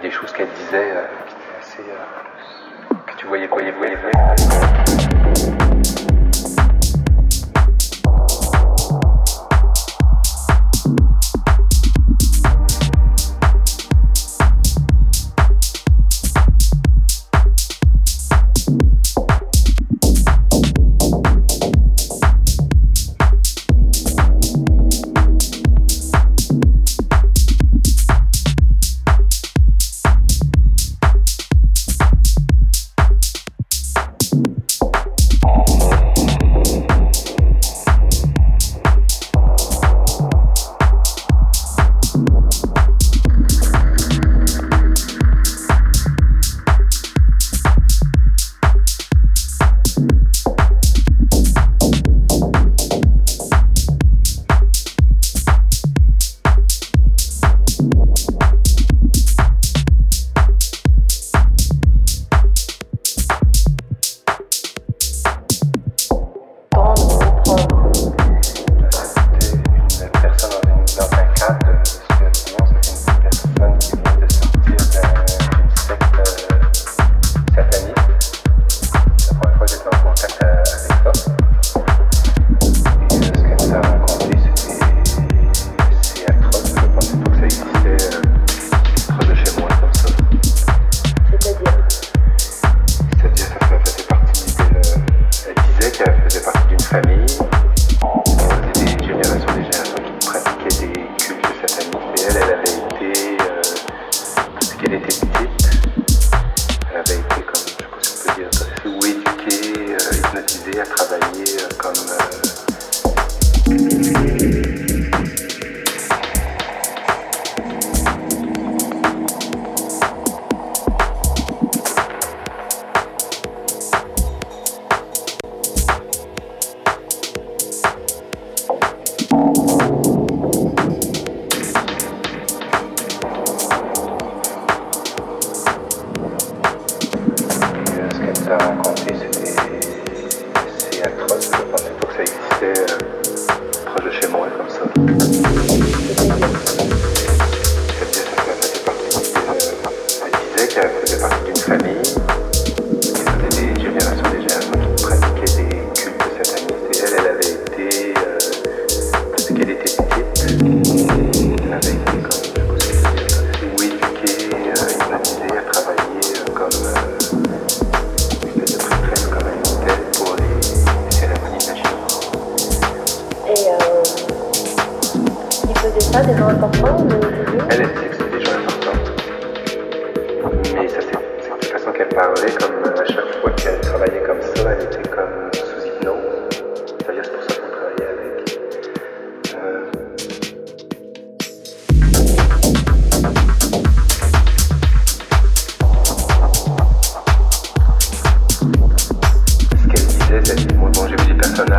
avait des choses qu'elle disait euh, qui étaient assez. Euh, que tu voyais, voyais, voyais. voyais.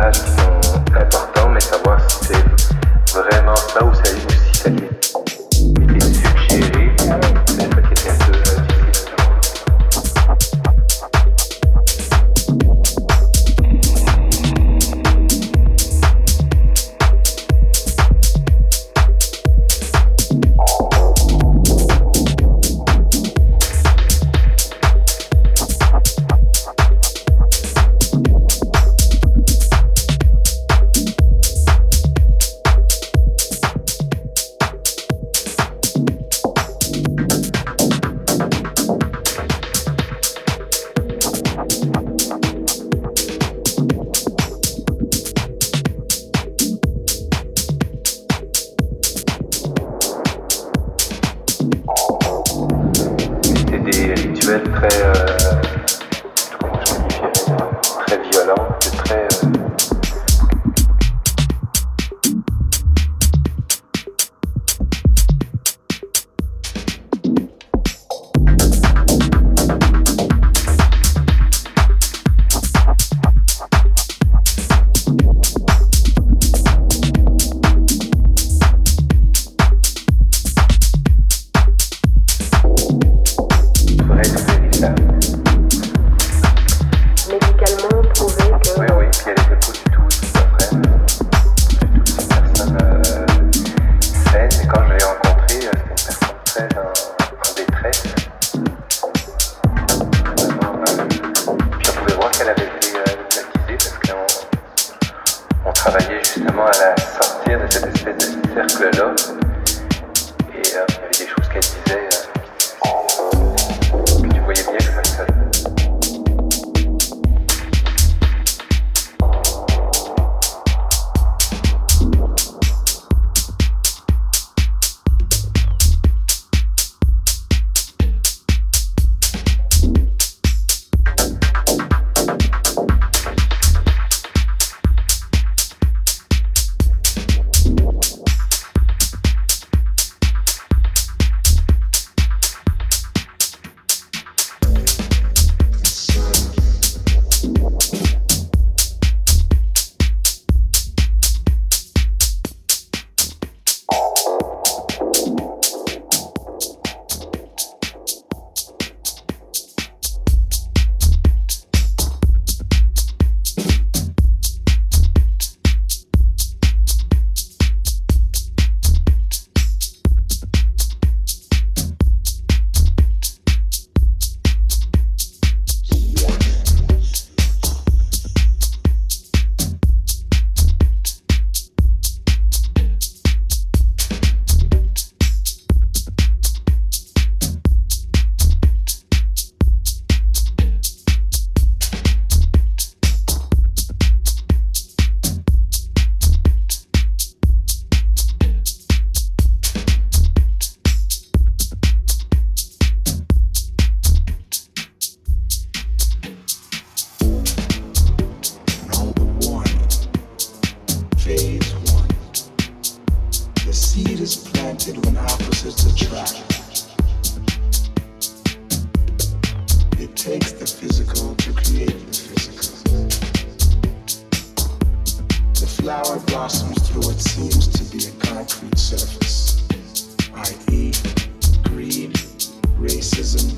last flower blossoms through what seems to be a concrete surface, i.e., greed, racism,